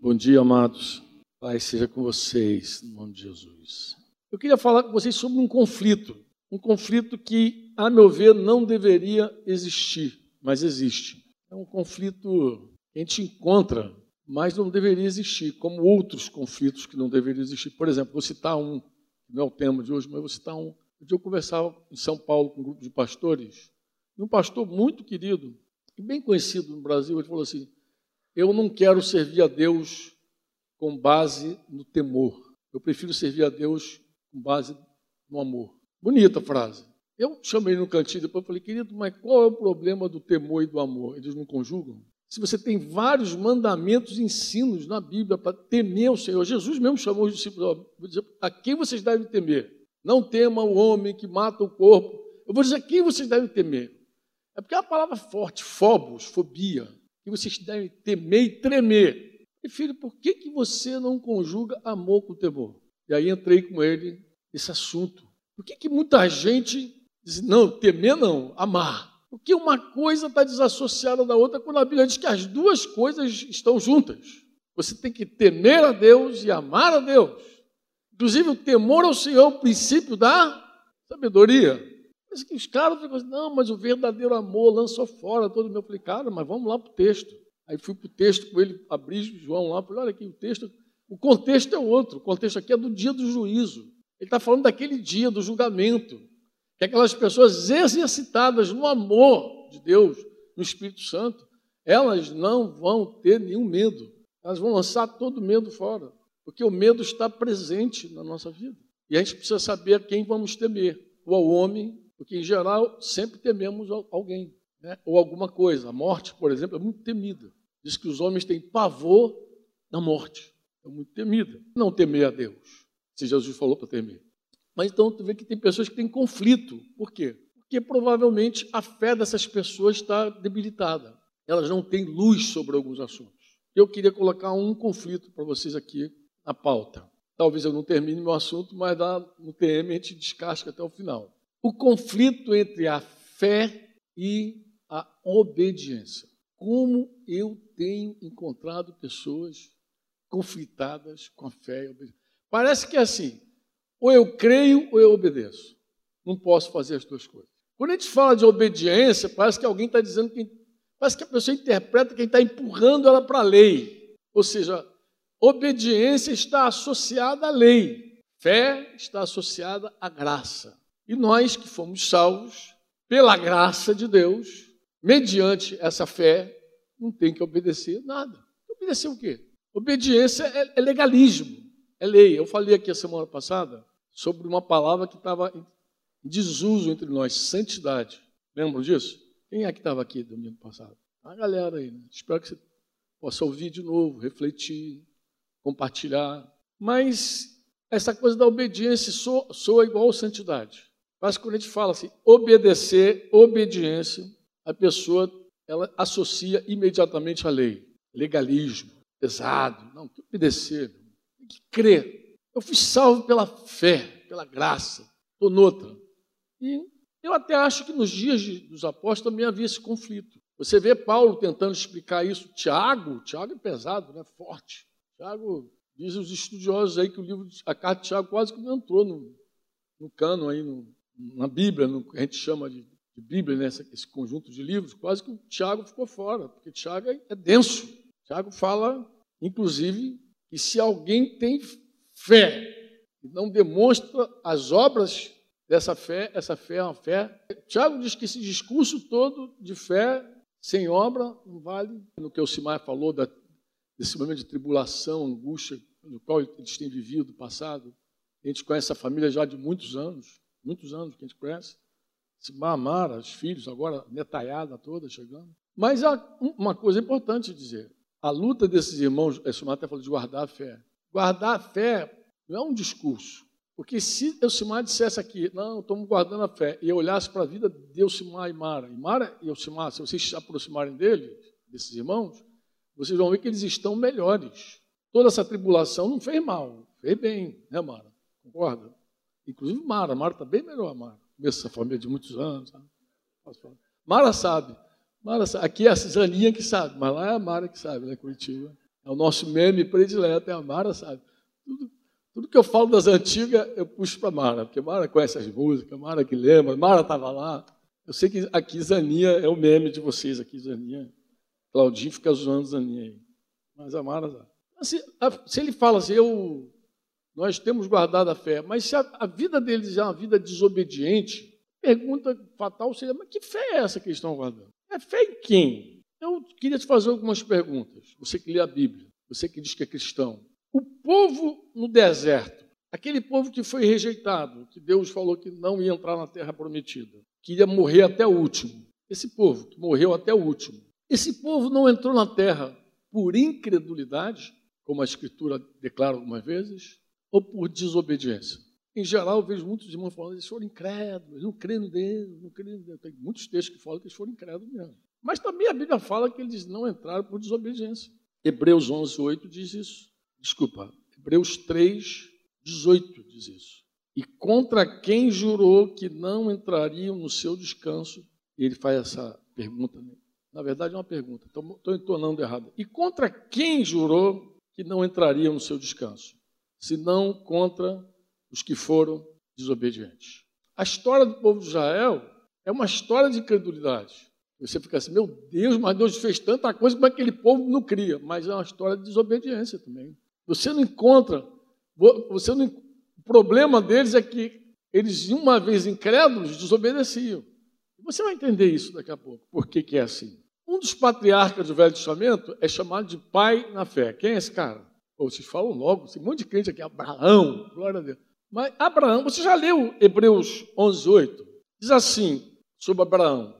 Bom dia, amados. Pai seja com vocês, no nome de Jesus. Eu queria falar com vocês sobre um conflito. Um conflito que, a meu ver, não deveria existir, mas existe. É um conflito que a gente encontra, mas não deveria existir, como outros conflitos que não deveriam existir. Por exemplo, vou citar um, não é o tema de hoje, mas vou citar um. Um dia eu conversava em São Paulo com um grupo de pastores, e um pastor muito querido, e bem conhecido no Brasil, ele falou assim: Eu não quero servir a Deus com base no temor. Eu prefiro servir a Deus com base no amor. Bonita frase. Eu chamei no cantinho depois falei, querido, mas qual é o problema do temor e do amor? Eles não conjugam? Se você tem vários mandamentos e ensinos na Bíblia para temer o Senhor, Jesus mesmo chamou os discípulos, a quem vocês devem temer? Não tema o homem que mata o corpo. Eu vou dizer a quem vocês devem temer. É porque é uma palavra forte, fobos, fobia, que vocês devem temer e tremer. E filho, por que, que você não conjuga amor com temor? E aí entrei com ele nesse assunto. Por que, que muita gente diz, não, temer não, amar? Porque uma coisa está desassociada da outra quando a Bíblia diz que as duas coisas estão juntas. Você tem que temer a Deus e amar a Deus. Inclusive, o temor ao Senhor é o princípio da sabedoria. Mas os caras ficam assim, não, mas o verdadeiro amor lançou fora todo o meu. Eu falei, cara, mas vamos lá para o texto. Aí fui para o texto com ele, abri João lá, falei, olha aqui, o texto, o contexto é outro, o contexto aqui é do dia do juízo. Ele está falando daquele dia do julgamento, que aquelas pessoas exercitadas no amor de Deus, no Espírito Santo, elas não vão ter nenhum medo, elas vão lançar todo medo fora, porque o medo está presente na nossa vida. E a gente precisa saber a quem vamos temer, ou ao homem, porque em geral sempre tememos alguém, né? ou alguma coisa. A morte, por exemplo, é muito temida. Diz que os homens têm pavor da morte. É muito temida. Não temer a Deus. Se Jesus falou para temer. Mas então tu vê que tem pessoas que têm conflito. Por quê? Porque provavelmente a fé dessas pessoas está debilitada. Elas não têm luz sobre alguns assuntos. Eu queria colocar um conflito para vocês aqui na pauta. Talvez eu não termine meu assunto, mas no TM a gente descasca até o final. O conflito entre a fé e a obediência. Como eu tenho encontrado pessoas conflitadas com a fé e obediência. Parece que é assim, ou eu creio ou eu obedeço. Não posso fazer as duas coisas. Quando a gente fala de obediência, parece que alguém está dizendo que. Parece que a pessoa interpreta quem está empurrando ela para a lei. Ou seja, obediência está associada à lei, fé está associada à graça. E nós que fomos salvos pela graça de Deus, mediante essa fé, não tem que obedecer nada. Obedecer o quê? Obediência é, é legalismo, é lei. Eu falei aqui a semana passada sobre uma palavra que estava em desuso entre nós, santidade. Lembram disso? Quem é que estava aqui domingo passado? A galera aí. Né? Espero que você possa ouvir de novo, refletir, compartilhar. Mas essa coisa da obediência soa, soa igual santidade. Mas quando a gente fala assim, obedecer, obediência, a pessoa ela associa imediatamente a lei. Legalismo, pesado. Não, tem que obedecer, tem que crer. Eu fui salvo pela fé, pela graça. Estou noutra. E eu até acho que nos dias dos apóstolos também havia esse conflito. Você vê Paulo tentando explicar isso. Tiago, Tiago é pesado, né? forte. Tiago, dizem os estudiosos aí que o livro, a carta de Tiago quase que não entrou no, no cano aí, no, na Bíblia, no, a gente chama de de Bíblia, né, esse conjunto de livros, quase que o Tiago ficou fora, porque Tiago é denso. Tiago fala, inclusive, que se alguém tem fé e não demonstra as obras dessa fé, essa fé é uma fé. Tiago diz que esse discurso todo de fé sem obra não vale. No que o Simar falou da, desse momento de tribulação, angústia, no qual eles têm vivido, passado. A gente conhece a família já de muitos anos, muitos anos que a gente conhece. Mamara, os filhos, agora netaiada toda chegando. Mas há uma coisa importante dizer: a luta desses irmãos, Elcimar até falou de guardar a fé. Guardar a fé não é um discurso. Porque se Elcimar dissesse aqui, não, estamos guardando a fé, e eu olhasse para a vida de Elcimar e Mara, e Mara e Elcimar, se vocês se aproximarem dele, desses irmãos, vocês vão ver que eles estão melhores. Toda essa tribulação não fez mal, fez bem, né, Mara? Concorda? Inclusive Mara, Mara está bem melhor, Mara conheço essa família de muitos anos. Mara sabe. Mara sabe. Aqui é a Cisaninha que sabe, mas lá é a Mara que sabe, né, Curitiba. É o nosso meme predileto, é a Mara, sabe? Tudo, tudo que eu falo das antigas, eu puxo para Mara, porque Mara conhece as músicas, Mara que lembra, Mara estava lá. Eu sei que aqui Zaninha é o meme de vocês aqui, Zaninha. Claudinho fica zoando Zaninha aí. Mas a Mara. Assim, se ele fala assim, eu, nós temos guardado a fé, mas se a, a vida deles é uma vida desobediente, pergunta fatal seria: mas que fé é essa que eles estão guardando? É fé em quem? Eu queria te fazer algumas perguntas. Você que lê a Bíblia, você que diz que é cristão. O povo no deserto, aquele povo que foi rejeitado, que Deus falou que não ia entrar na terra prometida, que ia morrer até o último. Esse povo que morreu até o último. Esse povo não entrou na terra por incredulidade, como a Escritura declara algumas vezes, ou por desobediência. Em geral, eu vejo muitos irmãos falando que eles foram incrédulos, não creem em Deus, não creem em Deus. Tem muitos textos que falam que eles foram incrédulos mesmo. Mas também a Bíblia fala que eles não entraram por desobediência. Hebreus 11, 8 diz isso. Desculpa, Hebreus 3, 18 diz isso. E contra quem jurou que não entrariam no seu descanso, ele faz essa pergunta. Né? Na verdade, é uma pergunta, estou entonando errado. E contra quem jurou que não entrariam no seu descanso? Senão contra os que foram desobedientes. A história do povo de Israel é uma história de incredulidade. Você fica assim, meu Deus, mas Deus fez tanta coisa, como aquele povo não cria? Mas é uma história de desobediência também. Você não encontra, você não, o problema deles é que eles, uma vez incrédulos, desobedeciam. Você vai entender isso daqui a pouco, por que, que é assim. Um dos patriarcas do Velho Testamento é chamado de pai na fé. Quem é esse cara? Ou vocês falam logo, tem um monte de crente aqui, Abraão, glória a Deus. Mas Abraão, você já leu Hebreus 11, 8? Diz assim sobre Abraão.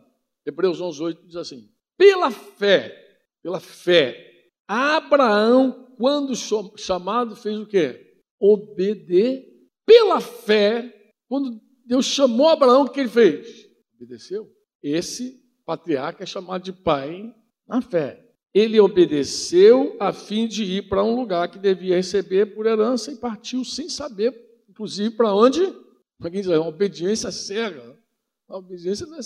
Hebreus 11, 8 diz assim: Pela fé, pela fé, Abraão, quando chamado, fez o quê? Obedecer. Pela fé, quando Deus chamou Abraão, o que ele fez? Obedeceu. Esse patriarca é chamado de pai na fé. Ele obedeceu a fim de ir para um lugar que devia receber por herança e partiu sem saber inclusive para onde? Para quem diz, é uma obediência cega. A obediência não é,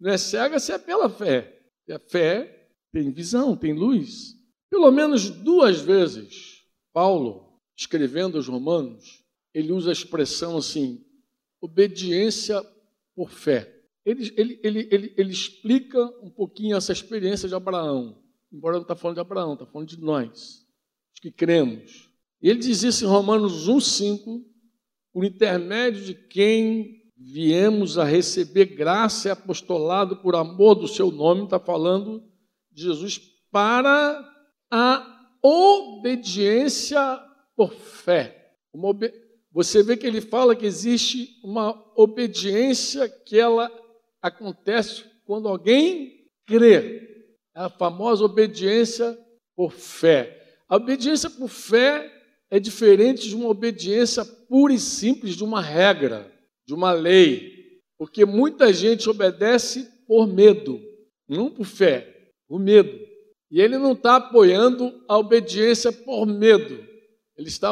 não é cega se é pela fé. E a fé tem visão, tem luz. Pelo menos duas vezes, Paulo, escrevendo aos Romanos, ele usa a expressão assim: obediência por fé. Ele, ele, ele, ele, ele explica um pouquinho essa experiência de Abraão, embora não está falando de Abraão, está falando de nós, os que cremos. Ele diz isso em Romanos 1,5, por intermédio de quem viemos a receber graça e apostolado por amor do seu nome, está falando de Jesus, para a obediência por fé. Ob... Você vê que ele fala que existe uma obediência que ela acontece quando alguém crê. É a famosa obediência por fé. A obediência por fé é diferente de uma obediência pura e simples de uma regra, de uma lei, porque muita gente obedece por medo, não por fé, por medo. E ele não está apoiando a obediência por medo, ele está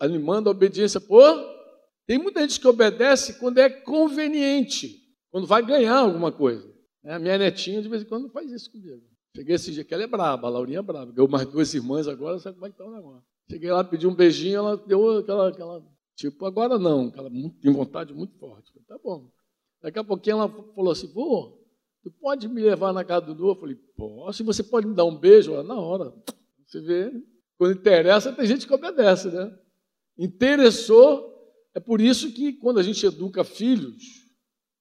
animando a obediência por. Tem muita gente que obedece quando é conveniente, quando vai ganhar alguma coisa. A minha netinha de vez em quando faz isso comigo. Cheguei esse dia que ela é braba, a Laurinha é braba. Ganhou mais duas irmãs agora, sabe como é que está o negócio. Cheguei lá, pedi um beijinho, ela deu aquela, aquela tipo, agora não, aquela tem vontade muito forte. Falei, tá bom. Daqui a pouquinho ela falou assim, vô, tu pode me levar na casa do Dudu? Eu falei, posso, você pode me dar um beijo? Ela, na hora. Você vê, quando interessa, tem gente que obedece, né? Interessou, é por isso que quando a gente educa filhos,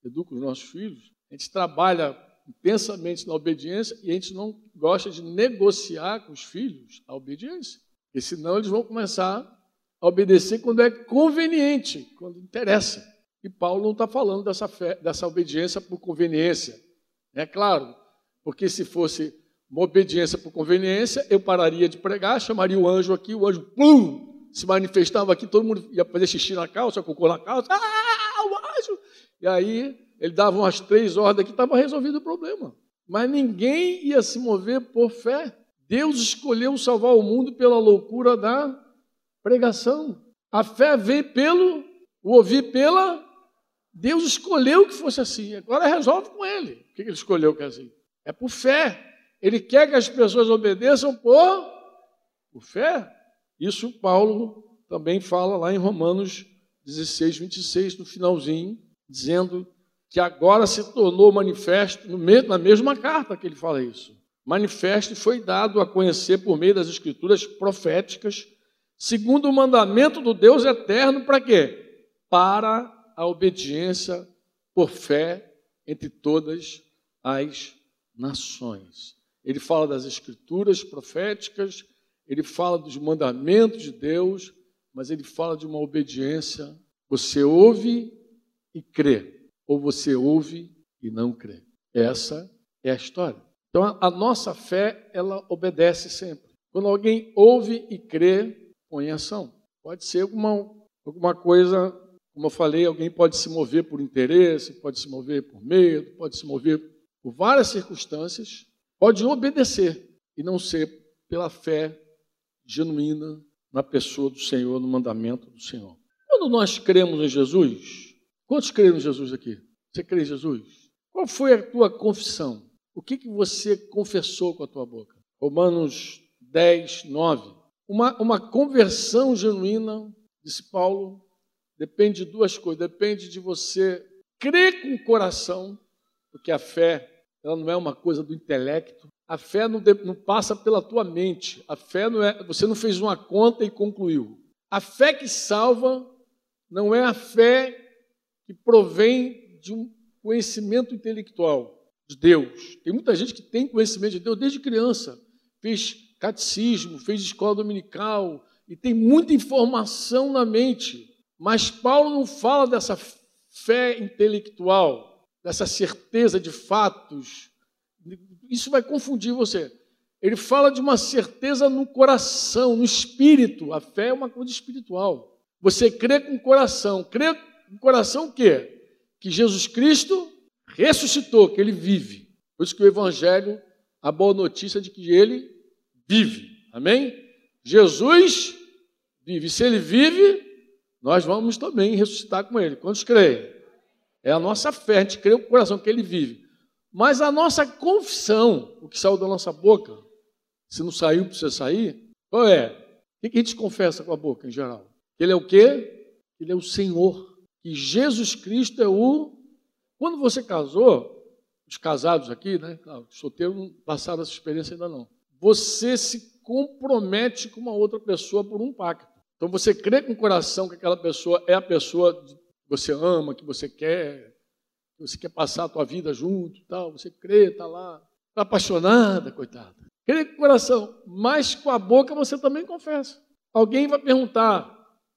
educa os nossos filhos, a gente trabalha intensamente na obediência e a gente não gosta de negociar com os filhos a obediência. Porque senão eles vão começar a obedecer quando é conveniente, quando interessa. E Paulo não está falando dessa, fé, dessa obediência por conveniência. É claro, porque se fosse uma obediência por conveniência, eu pararia de pregar, chamaria o anjo aqui, o anjo, plum, se manifestava aqui, todo mundo ia fazer xixi na calça, cocô na calça, ah, o anjo! E aí ele dava umas três ordens aqui, estava resolvido o problema. Mas ninguém ia se mover por fé. Deus escolheu salvar o mundo pela loucura da pregação. A fé vem pelo, o ouvir pela. Deus escolheu que fosse assim. Agora resolve com ele. O que ele escolheu que é assim? É por fé. Ele quer que as pessoas obedeçam por, por fé. Isso Paulo também fala lá em Romanos 16, 26, no finalzinho, dizendo que agora se tornou manifesto, na mesma carta que ele fala isso. Manifesto foi dado a conhecer por meio das escrituras proféticas, segundo o mandamento do Deus eterno, para quê? Para a obediência por fé entre todas as nações. Ele fala das escrituras proféticas, ele fala dos mandamentos de Deus, mas ele fala de uma obediência. Você ouve e crê, ou você ouve e não crê. Essa é a história. Então a, nossa fé, ela obedece sempre. Quando alguém ouve e crê, põe em ação. Pode ser alguma, alguma coisa, como eu falei, alguém pode se mover por interesse, pode se mover por medo, pode se mover por várias circunstâncias, pode obedecer e não ser pela fé genuína na pessoa do Senhor, no mandamento do Senhor. Quando nós cremos em Jesus, quantos creem em Jesus aqui? Você crê em Jesus? Qual foi a tua confissão? O que, que você confessou com a tua boca? Romanos 10, 9. Uma, uma conversão genuína, disse Paulo, depende de duas coisas. Depende de você crer com o coração, porque a fé ela não é uma coisa do intelecto, a fé não, não passa pela tua mente. A fé não é. Você não fez uma conta e concluiu. A fé que salva não é a fé que provém de um conhecimento intelectual de Deus. Tem muita gente que tem conhecimento de Deus desde criança. Fez catecismo, fez escola dominical e tem muita informação na mente. Mas Paulo não fala dessa fé intelectual, dessa certeza de fatos, isso vai confundir você. Ele fala de uma certeza no coração, no espírito. A fé é uma coisa espiritual. Você crê com o coração. Crê o coração o quê? Que Jesus Cristo ressuscitou, que ele vive. Por isso que o Evangelho, a boa notícia de que ele vive. Amém? Jesus vive. Se ele vive, nós vamos também ressuscitar com ele. Quantos creem? É a nossa fé, a gente crê com o coração que ele vive. Mas a nossa confissão, o que saiu da nossa boca, se não saiu, precisa sair, qual é? O que a gente confessa com a boca em geral? Ele é o quê? Ele é o Senhor. Que Jesus Cristo é o. Quando você casou, os casados aqui, né? Claro, os solteiros não passaram essa experiência ainda não. Você se compromete com uma outra pessoa por um pacto. Então você crê com o coração que aquela pessoa é a pessoa que você ama, que você quer, você quer passar a tua vida junto, tal, você crê, está lá, está apaixonada, coitada. Crê com o coração, mas com a boca você também confessa. Alguém vai perguntar,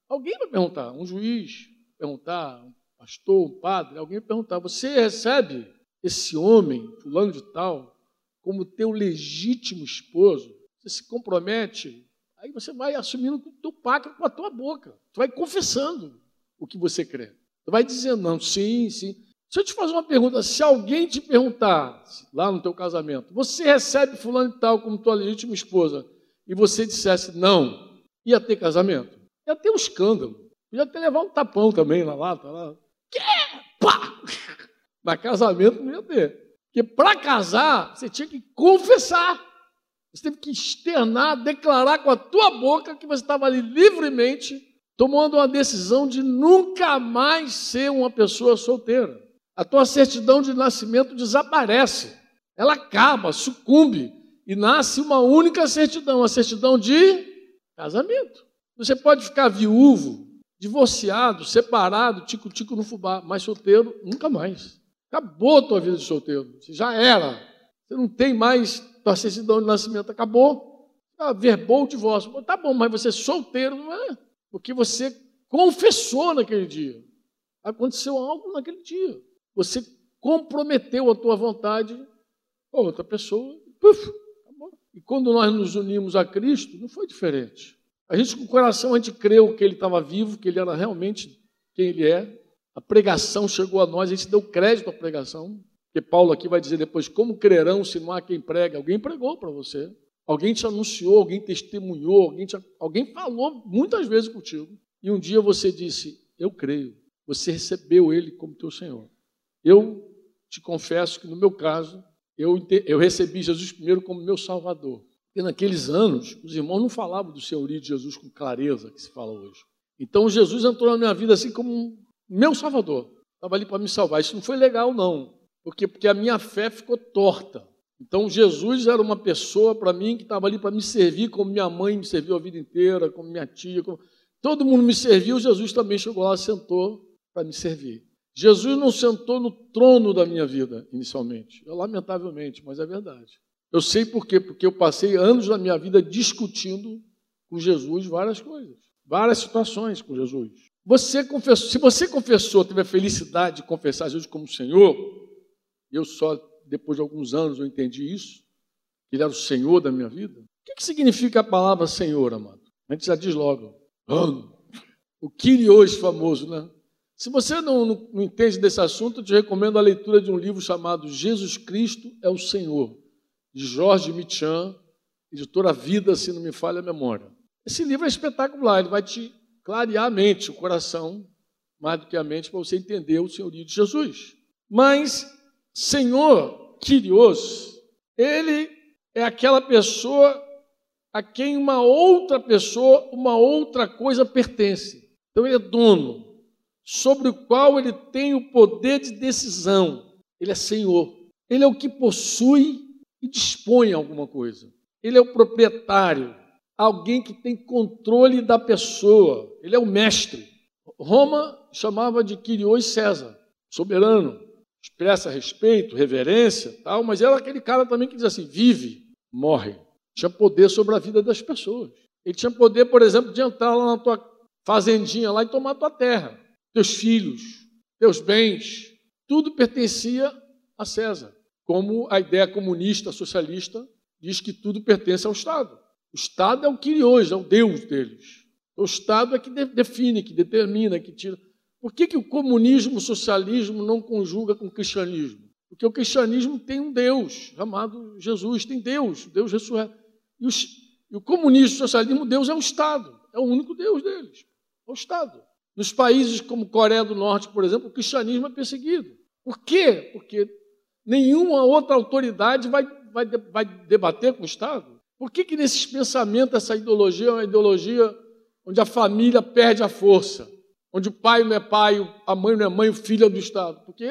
alguém vai perguntar, um juiz perguntar, um pastor, um padre, alguém perguntar, você recebe esse homem, fulano de tal, como teu legítimo esposo? Você se compromete, aí você vai assumindo o teu pacto com a tua boca. Tu vai confessando o que você crê. Tu vai dizendo, não, sim, sim. Se eu te fazer uma pergunta, se alguém te perguntar lá no teu casamento, você recebe fulano e tal como tua legítima esposa, e você dissesse não, ia ter casamento? Ia ter um escândalo. Ia ter levar um tapão também na lata. Lá. Que? Pá! Mas casamento não ia ter. Porque para casar, você tinha que confessar. Você teve que externar, declarar com a tua boca que você estava ali livremente tomando uma decisão de nunca mais ser uma pessoa solteira a tua certidão de nascimento desaparece. Ela acaba, sucumbe e nasce uma única certidão, a certidão de casamento. Você pode ficar viúvo, divorciado, separado, tico-tico no fubá, mas solteiro nunca mais. Acabou a tua vida de solteiro. Você já era. Você não tem mais tua certidão de nascimento. Acabou. Ah, verbou o divórcio. Tá bom, mas você é solteiro não é. Porque você confessou naquele dia. Aconteceu algo naquele dia. Você comprometeu a tua vontade com outra pessoa. Puf, e quando nós nos unimos a Cristo, não foi diferente. A gente, com o coração, a gente creu que ele estava vivo, que ele era realmente quem ele é. A pregação chegou a nós, a gente deu crédito à pregação. Porque Paulo aqui vai dizer depois: como crerão se não há quem prega? Alguém pregou para você. Alguém te anunciou, alguém testemunhou, alguém, te, alguém falou muitas vezes contigo. E um dia você disse: Eu creio. Você recebeu ele como teu Senhor. Eu te confesso que, no meu caso, eu, eu recebi Jesus primeiro como meu Salvador. Porque naqueles anos, os irmãos não falavam do senhorio de Jesus com clareza que se fala hoje. Então Jesus entrou na minha vida assim como meu Salvador. Estava ali para me salvar. Isso não foi legal, não. Porque, porque a minha fé ficou torta. Então Jesus era uma pessoa para mim que estava ali para me servir, como minha mãe me serviu a vida inteira, como minha tia. Como... Todo mundo me serviu, Jesus também chegou lá, sentou para me servir. Jesus não sentou no trono da minha vida inicialmente. Lamentavelmente, mas é verdade. Eu sei por quê, porque eu passei anos da minha vida discutindo com Jesus várias coisas, várias situações com Jesus. Você confessou, se você confessou, teve a felicidade de confessar Jesus como Senhor, eu só depois de alguns anos eu entendi isso, que Ele era o Senhor da minha vida. O que, que significa a palavra Senhor, amado? A gente já diz logo, oh, o Kyrios famoso, né? Se você não, não, não entende desse assunto, eu te recomendo a leitura de um livro chamado Jesus Cristo é o Senhor, de Jorge Michan, editora Vida, se não me falha a memória. Esse livro é espetacular, ele vai te clarear a mente, o coração, mais do que a mente, para você entender o senhorio de Jesus. Mas, Senhor, Kyrios, ele é aquela pessoa a quem uma outra pessoa, uma outra coisa pertence. Então, ele é dono sobre o qual ele tem o poder de decisão. Ele é Senhor. Ele é o que possui e dispõe alguma coisa. Ele é o proprietário, alguém que tem controle da pessoa. Ele é o mestre. Roma chamava de Quirios César, soberano, expressa respeito, reverência, tal, mas era aquele cara também que diz assim: vive, morre. Tinha poder sobre a vida das pessoas. Ele tinha poder, por exemplo, de entrar lá na tua fazendinha lá e tomar tua terra teus filhos, teus bens, tudo pertencia a César. Como a ideia comunista, socialista, diz que tudo pertence ao Estado. O Estado é o que hoje, é o Deus deles. O Estado é que define, que determina, que tira. Por que, que o comunismo, o socialismo não conjuga com o cristianismo? Porque o cristianismo tem um Deus chamado Jesus, tem Deus, Deus ressurreto. E, e o comunismo, o socialismo, Deus é o Estado, é o único Deus deles, é o Estado. Nos países como Coreia do Norte, por exemplo, o cristianismo é perseguido. Por quê? Porque nenhuma outra autoridade vai, vai, vai debater com o Estado. Por que, que nesses pensamentos essa ideologia é uma ideologia onde a família perde a força? Onde o pai não é pai, a mãe não é mãe, o filho é do Estado? Porque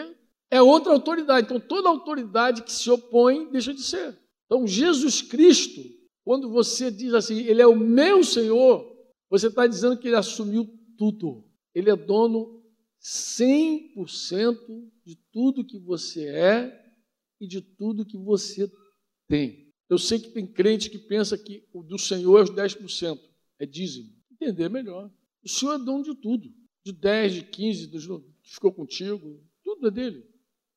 é outra autoridade. Então, toda autoridade que se opõe deixa de ser. Então, Jesus Cristo, quando você diz assim, Ele é o meu Senhor, você está dizendo que Ele assumiu tudo. Ele é dono 100% de tudo que você é e de tudo que você tem. Eu sei que tem crente que pensa que o do Senhor é os 10%, é dízimo. Entender melhor. O Senhor é dono de tudo. De 10, de 15, dos que ficou contigo, tudo é dele.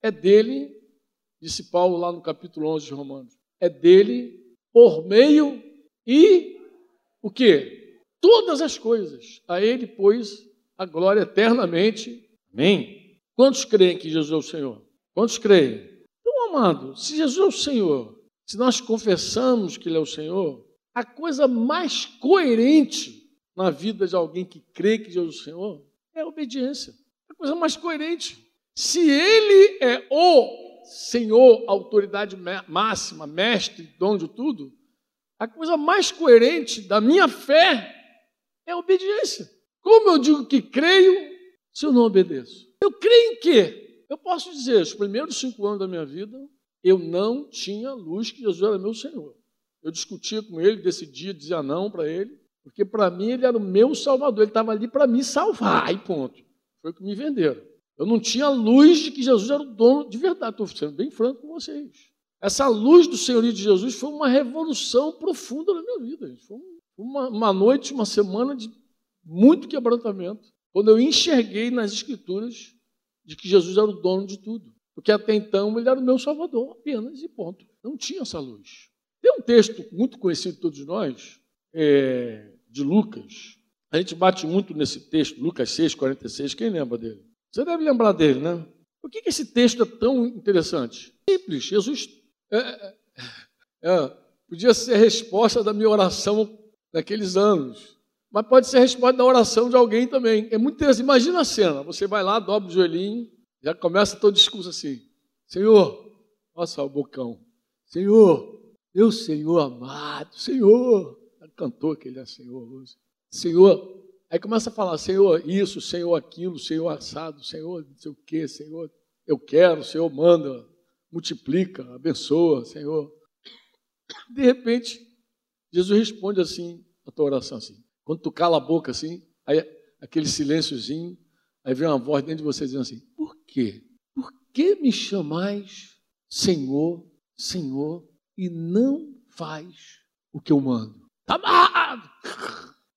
É dele, disse Paulo lá no capítulo 11 de Romanos. É dele por meio e o quê? Todas as coisas. A ele, pois, a glória eternamente. Amém? Quantos creem que Jesus é o Senhor? Quantos creem? Então, amado, se Jesus é o Senhor, se nós confessamos que Ele é o Senhor, a coisa mais coerente na vida de alguém que crê que Jesus é o Senhor é a obediência. A coisa mais coerente. Se Ele é o Senhor, autoridade máxima, mestre, dono de tudo, a coisa mais coerente da minha fé é a obediência. Como eu digo que creio se eu não obedeço? Eu creio em quê? Eu posso dizer, os primeiros cinco anos da minha vida, eu não tinha luz que Jesus era meu Senhor. Eu discutia com ele, decidia, dizia não para ele, porque para mim ele era o meu salvador, ele estava ali para me salvar, e ponto. Foi o que me venderam. Eu não tinha luz de que Jesus era o dono de verdade, estou sendo bem franco com vocês. Essa luz do senhorio de Jesus foi uma revolução profunda na minha vida. Gente. Foi uma, uma noite, uma semana de muito quebrantamento, quando eu enxerguei nas Escrituras de que Jesus era o dono de tudo. Porque até então ele era o meu Salvador, apenas e ponto. Não tinha essa luz. Tem um texto muito conhecido de todos nós, é, de Lucas. A gente bate muito nesse texto, Lucas 6, 46. Quem lembra dele? Você deve lembrar dele, né? Por que, que esse texto é tão interessante? Simples. Jesus é, é, é, podia ser a resposta da minha oração naqueles anos mas pode ser a resposta da oração de alguém também. É muito interessante. Imagina a cena: você vai lá, dobra o joelhinho, já começa todo discurso assim: Senhor, só o bocão. Senhor, meu Senhor amado, Senhor. Cantou que ele é Senhor hoje. Senhor, aí começa a falar, Senhor, isso, Senhor, aquilo, Senhor, assado, Senhor, não sei o quê, Senhor, eu quero, Senhor, manda, multiplica, abençoa, Senhor. De repente, Jesus responde assim, a tua oração assim. Quando tu cala a boca assim, aí aquele silênciozinho, aí vem uma voz dentro de você dizendo assim: Por quê? Por que me chamais Senhor, Senhor, e não faz o que eu mando? Está amarrado!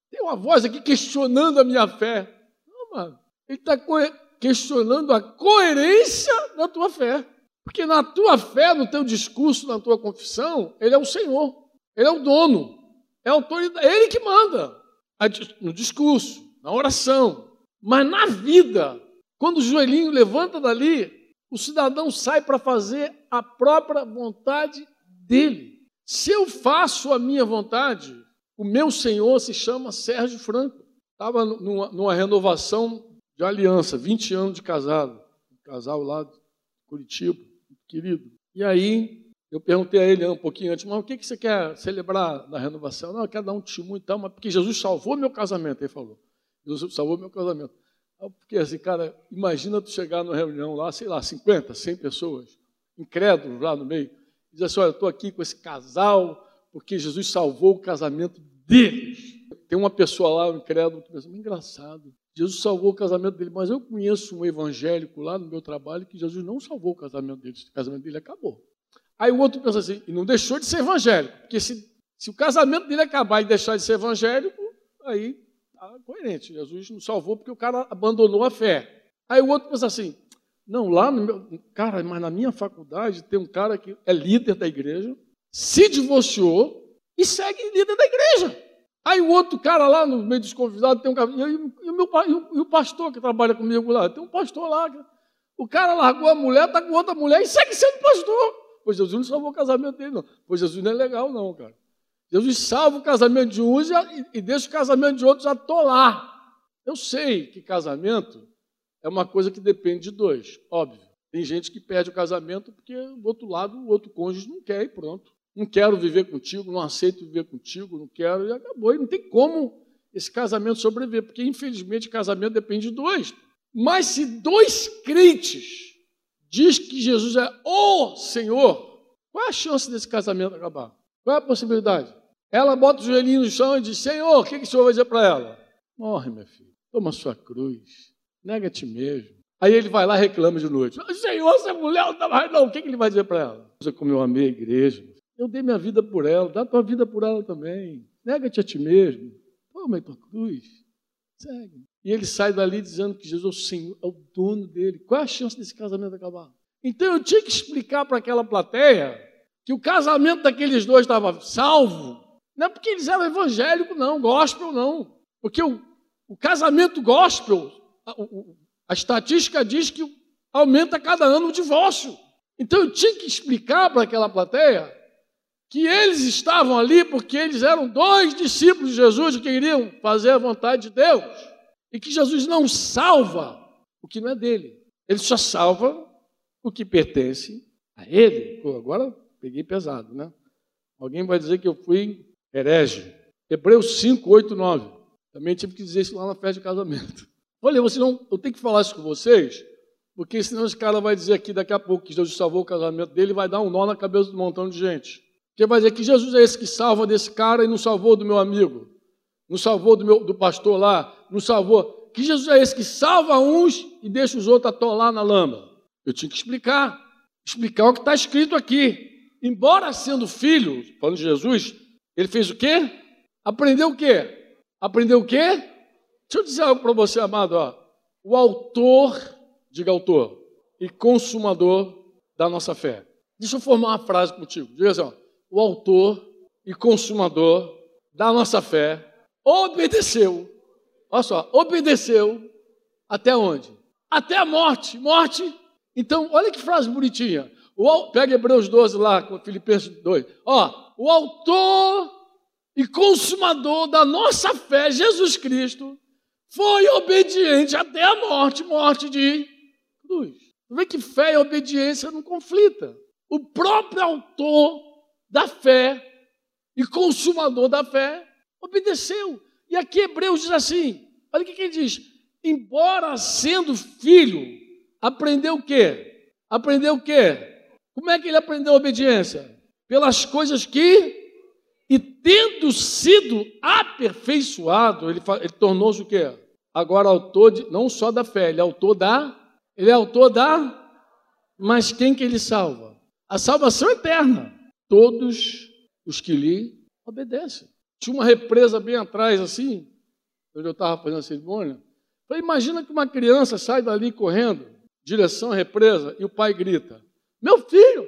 Tem uma voz aqui questionando a minha fé. Não, mano. Ele está questionando a coerência da tua fé. Porque na tua fé, no teu discurso, na tua confissão, ele é o Senhor. Ele é o dono. É a autoridade. É ele que manda. No discurso, na oração. Mas na vida, quando o joelhinho levanta dali, o cidadão sai para fazer a própria vontade dele. Se eu faço a minha vontade, o meu senhor se chama Sérgio Franco. Estava numa, numa, renovação de aliança, 20 anos de casado. Um casal lá de Curitiba, querido. E aí eu perguntei a ele um pouquinho antes, mas o que, que você quer celebrar na renovação? Não, eu quero dar um testemunho e tal, mas porque Jesus salvou meu casamento, ele falou. Jesus salvou meu casamento. Porque assim, cara, imagina tu chegar numa reunião lá, sei lá, 50, 100 pessoas, incrédulos lá no meio, e dizer assim, olha, eu estou aqui com esse casal, porque Jesus salvou o casamento deles. Tem uma pessoa lá, um incrédulo, que pensa, engraçado, Jesus salvou o casamento dele, mas eu conheço um evangélico lá no meu trabalho que Jesus não salvou o casamento dele, o casamento dele acabou. Aí o outro pensa assim, e não deixou de ser evangélico, porque se, se o casamento dele acabar e deixar de ser evangélico, aí está coerente. Jesus não salvou porque o cara abandonou a fé. Aí o outro pensa assim, não, lá no meu. Cara, mas na minha faculdade tem um cara que é líder da igreja, se divorciou e segue líder da igreja. Aí o outro cara lá no meio dos convidados tem um cara. E, o, meu, e o pastor que trabalha comigo lá, tem um pastor lá. O cara largou a mulher, está com outra mulher e segue sendo pastor. Pois Jesus não salvou o casamento dele, não. Pois Jesus não é legal, não, cara. Jesus salva o casamento de uns e deixa o casamento de outros atolar. Eu sei que casamento é uma coisa que depende de dois, óbvio. Tem gente que perde o casamento porque do outro lado o outro cônjuge não quer e pronto. Não quero viver contigo, não aceito viver contigo, não quero e acabou. E não tem como esse casamento sobreviver, porque infelizmente casamento depende de dois. Mas se dois crentes diz que Jesus é o Senhor, qual é a chance desse casamento acabar? Qual é a possibilidade? Ela bota o joelhinho no chão e diz: Senhor, o que, que o Senhor vai dizer para ela? Morre, minha filha, toma sua cruz, nega ti mesmo. Aí ele vai lá e reclama de noite: Senhor, essa mulher não está mais, não. O que, que ele vai dizer para ela? Você, como eu amei a igreja, eu dei minha vida por ela, dá tua vida por ela também. Nega-te a ti mesmo, toma a tua cruz, segue. E ele sai dali dizendo que Jesus é o Senhor, é o dono dele. Qual é a chance desse casamento acabar? Então eu tinha que explicar para aquela plateia que o casamento daqueles dois estava salvo, não é porque eles eram evangélicos, não, gospel não. Porque o, o casamento gospel, a, a estatística diz que aumenta cada ano o divórcio. Então eu tinha que explicar para aquela plateia que eles estavam ali porque eles eram dois discípulos de Jesus que queriam fazer a vontade de Deus e que Jesus não salva o que não é dele. Ele só salva o que pertence a ele. Pô, agora peguei pesado, né? Alguém vai dizer que eu fui herege. Hebreus 5, 8, 9. Também tive que dizer isso lá na festa de casamento. Falei, você não, eu tenho que falar isso com vocês, porque senão esse cara vai dizer aqui daqui a pouco que Jesus salvou o casamento dele e vai dar um nó na cabeça de um montão de gente. Porque vai dizer que Jesus é esse que salva desse cara e não salvou do meu amigo não salvou do, meu, do pastor lá, não salvou. Que Jesus é esse que salva uns e deixa os outros atolar na lama? Eu tinha que explicar, explicar o que está escrito aqui. Embora sendo filho, falando de Jesus, ele fez o quê? Aprendeu o quê? Aprendeu o quê? Deixa eu dizer algo para você, amado. Ó. O autor, diga autor, e consumador da nossa fé. Deixa eu formar uma frase contigo. Diga assim: ó, o autor e consumador da nossa fé obedeceu. Olha só, obedeceu até onde? Até a morte. Morte. Então, olha que frase bonitinha. O, pega Hebreus 12 lá, com Filipenses 2. Ó, o autor e consumador da nossa fé, Jesus Cristo, foi obediente até a morte morte de cruz. Vê que fé e obediência não conflita. o próprio autor da fé e consumador da fé obedeceu. E aqui Hebreus diz assim: olha o que ele diz. Embora sendo filho, aprendeu o quê? Aprendeu o quê? Como é que ele aprendeu a obediência? Pelas coisas que, e tendo sido aperfeiçoado, ele, ele tornou-se o quê? Agora autor de, não só da fé, ele é autor da, ele é autor da, mas quem que ele salva? A salvação eterna. Todos os que lhe obedecem. Tinha uma represa bem atrás, assim, onde eu estava fazendo a cerimônia. Falei, imagina que uma criança sai dali correndo, direção à represa, e o pai grita: Meu filho,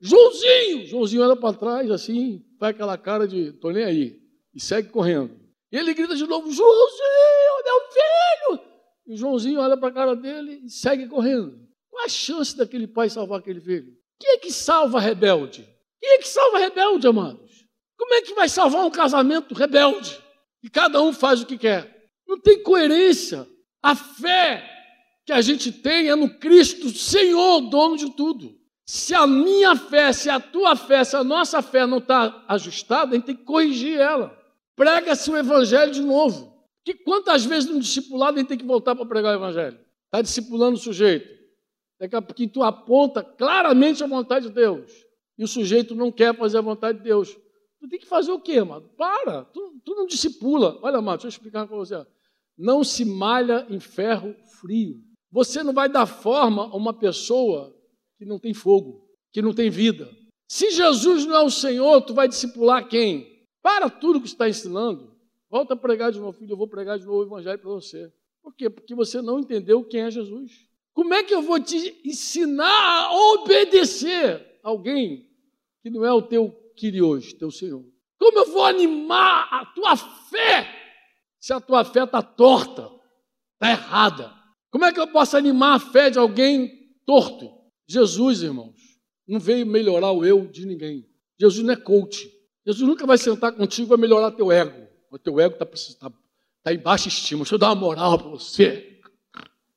Joãozinho! Joãozinho olha para trás, assim, faz aquela cara de tô nem aí, e segue correndo. E ele grita de novo: Joãozinho, meu filho! E o Joãozinho olha para a cara dele e segue correndo. Qual a chance daquele pai salvar aquele filho? Quem é que salva rebelde? Quem é que salva rebelde, amados? Como é que vai salvar um casamento rebelde? E cada um faz o que quer. Não tem coerência. A fé que a gente tem é no Cristo, Senhor, dono de tudo. Se a minha fé, se a tua fé, se a nossa fé não está ajustada, a gente tem que corrigir ela. Prega-se o evangelho de novo. Que quantas vezes no discipulado a gente tem que voltar para pregar o evangelho? Está discipulando o sujeito. A pouquinho tu aponta claramente a vontade de Deus. E o sujeito não quer fazer a vontade de Deus. Tu tem que fazer o quê, amado? Para, tu, tu não discipula. Olha, amado, deixa eu explicar para você. Não se malha em ferro frio. Você não vai dar forma a uma pessoa que não tem fogo, que não tem vida. Se Jesus não é o Senhor, tu vai discipular quem? Para tudo que está ensinando. Volta a pregar de novo, filho, eu vou pregar de novo o evangelho para você. Por quê? Porque você não entendeu quem é Jesus. Como é que eu vou te ensinar a obedecer alguém que não é o teu Kyrios, teu Senhor? Como eu vou animar a tua fé se a tua fé está torta, está errada? Como é que eu posso animar a fé de alguém torto? Jesus, irmãos, não veio melhorar o eu de ninguém. Jesus não é coach. Jesus nunca vai sentar contigo e melhorar teu ego. O teu ego está tá, tá em baixa estima. Deixa eu dar uma moral para você.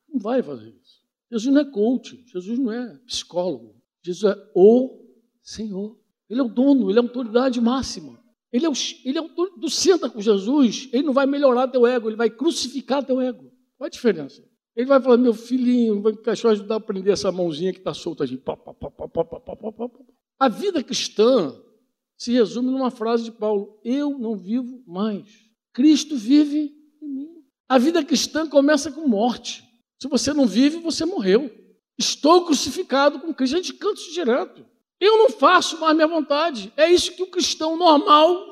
Não vai fazer isso. Jesus não é coach. Jesus não é psicólogo. Jesus é o Senhor. Ele é o dono, ele é a autoridade máxima. Ele é o, ele é o tu senta com Jesus, ele não vai melhorar teu ego, ele vai crucificar teu ego. Qual a diferença? Ele vai falar, meu filhinho, vai deixa eu ajudar a prender essa mãozinha que está solta aqui. A vida cristã se resume numa frase de Paulo: Eu não vivo mais. Cristo vive em mim. A vida cristã começa com morte. Se você não vive, você morreu. Estou crucificado com Cristo. A gente canta isso direto. Eu não faço mais minha vontade. É isso que o cristão normal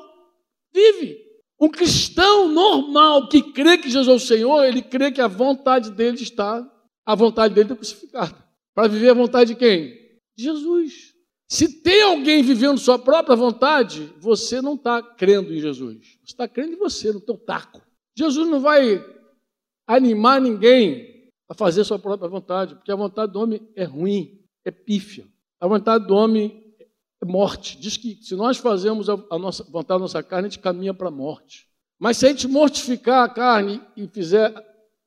vive. Um cristão normal que crê que Jesus é o Senhor, ele crê que a vontade dele está, a vontade dele está crucificada. Para viver a vontade de quem? Jesus. Se tem alguém vivendo sua própria vontade, você não está crendo em Jesus. Você está crendo em você, no teu taco. Jesus não vai animar ninguém a fazer sua própria vontade, porque a vontade do homem é ruim, é pífia. A vontade do homem é morte. Diz que se nós fazemos a, nossa vontade da nossa carne, a gente caminha para a morte. Mas se a gente mortificar a carne e fizer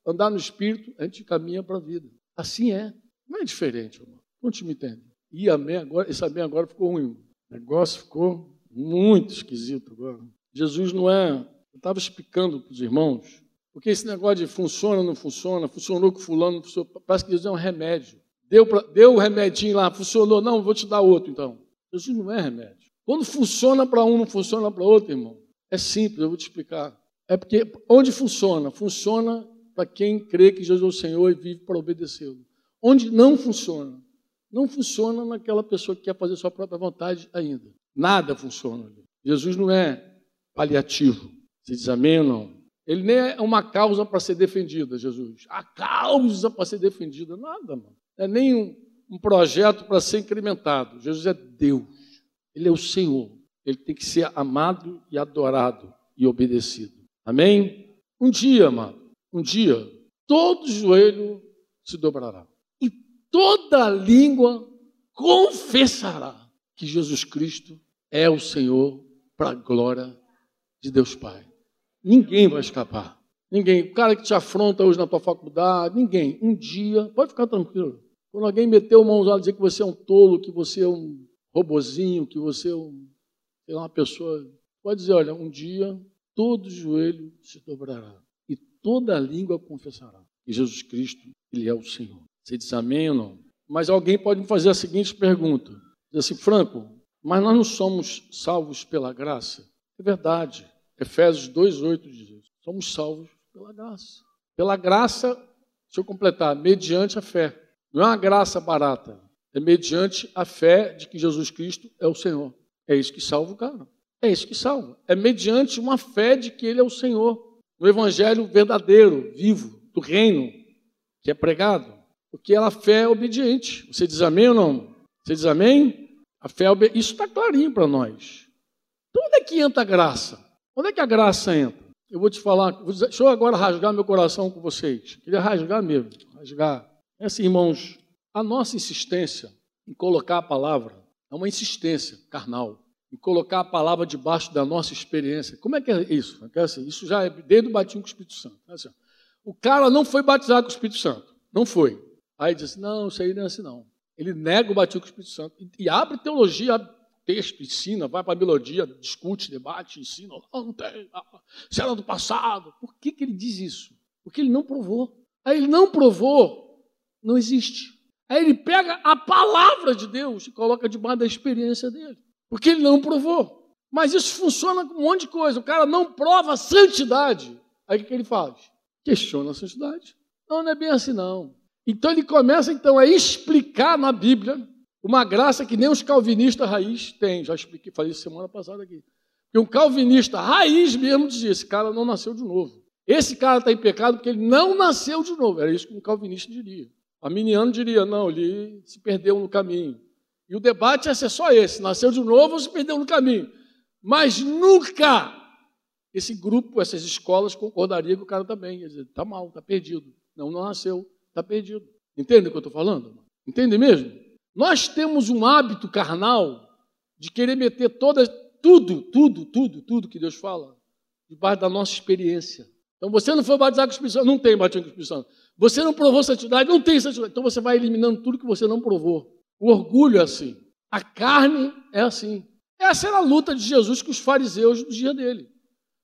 andar no espírito, a gente caminha para a vida. Assim é. Não é diferente, irmão. Não me entende? E amém agora, esse amém agora ficou ruim. O negócio ficou muito esquisito agora. Jesus não é. Eu estava explicando para os irmãos, porque esse negócio de funciona, não funciona, funcionou com fulano, funcionou, parece que Jesus é um remédio. Deu, pra, deu o remedinho lá, funcionou. Não, vou te dar outro então. Jesus não é remédio. Quando funciona para um, não funciona para outro, irmão. É simples, eu vou te explicar. É porque onde funciona? Funciona para quem crê que Jesus é o Senhor e vive para obedecê-lo. Onde não funciona? Não funciona naquela pessoa que quer fazer sua própria vontade ainda. Nada funciona. Jesus não é paliativo. Você diz amém ou não? Ele nem é uma causa para ser defendida, Jesus. A causa para ser defendida, nada, mano é nem um, um projeto para ser incrementado. Jesus é Deus, Ele é o Senhor. Ele tem que ser amado e adorado e obedecido. Amém? Um dia, amado, um dia, todo joelho se dobrará e toda língua confessará que Jesus Cristo é o Senhor para a glória de Deus Pai. Ninguém vai escapar. Ninguém. O cara que te afronta hoje na tua faculdade, ninguém. Um dia, pode ficar tranquilo. Quando alguém meteu mãos lá dizer que você é um tolo, que você é um robozinho, que você é um, uma pessoa, pode dizer, olha, um dia todo joelho se dobrará e toda língua confessará que Jesus Cristo, ele é o Senhor. Você diz amém ou não? Mas alguém pode me fazer a seguinte pergunta: diz assim, Franco, mas nós não somos salvos pela graça? É verdade. Efésios 2,8 diz isso. Somos salvos pela graça. Pela graça, deixa eu completar, mediante a fé. Não é uma graça barata, é mediante a fé de que Jesus Cristo é o Senhor. É isso que salva o cara. É isso que salva. É mediante uma fé de que Ele é o Senhor. No Evangelho verdadeiro, vivo, do reino, que é pregado. Porque ela fé é obediente. Você diz amém ou não? Você diz amém? A fé é obediente. Isso está clarinho para nós. Então onde é que entra a graça? Onde é que a graça entra? Eu vou te falar, deixa eu agora rasgar meu coração com vocês. Queria rasgar mesmo, rasgar. É assim, irmãos, a nossa insistência em colocar a palavra é uma insistência carnal, em colocar a palavra debaixo da nossa experiência. Como é que é isso? É assim, isso já é desde o batismo com o Espírito Santo. É assim, o cara não foi batizado com o Espírito Santo, não foi. Aí diz assim, não, isso aí não é assim não. Ele nega o batismo com o Espírito Santo e, abre teologia, abre texto, ensina, vai para a melodia, discute, debate, ensina. Oh, não tem, ah, isso era do passado. Por que, que ele diz isso? Porque ele não provou. Aí ele não provou, não existe. Aí ele pega a palavra de Deus e coloca debaixo da experiência dele. Porque ele não provou. Mas isso funciona com um monte de coisa. O cara não prova a santidade. Aí o que ele faz? Questiona a santidade. Não, não é bem assim, não. Então ele começa então a explicar na Bíblia uma graça que nem os calvinistas raiz têm. Já expliquei, falei isso semana passada aqui. Que um calvinista raiz mesmo dizia: esse cara não nasceu de novo. Esse cara está em pecado porque ele não nasceu de novo. Era isso que um calvinista diria. A Miniano diria: não, ele se perdeu no caminho. E o debate ia ser só esse: nasceu de novo ou se perdeu no caminho. Mas nunca esse grupo, essas escolas concordariam que o cara também. Tá está mal, está perdido. Não, não nasceu, está perdido. Entende o que eu estou falando? Entende mesmo? Nós temos um hábito carnal de querer meter toda, tudo, tudo, tudo, tudo que Deus fala debaixo da nossa experiência. Então você não foi batizado com o Espírito Santo, não tem batismo com o Espírito Santo. Você não provou santidade, não tem santidade. Então você vai eliminando tudo que você não provou. O orgulho é assim. A carne é assim. Essa era a luta de Jesus com os fariseus no dia dele.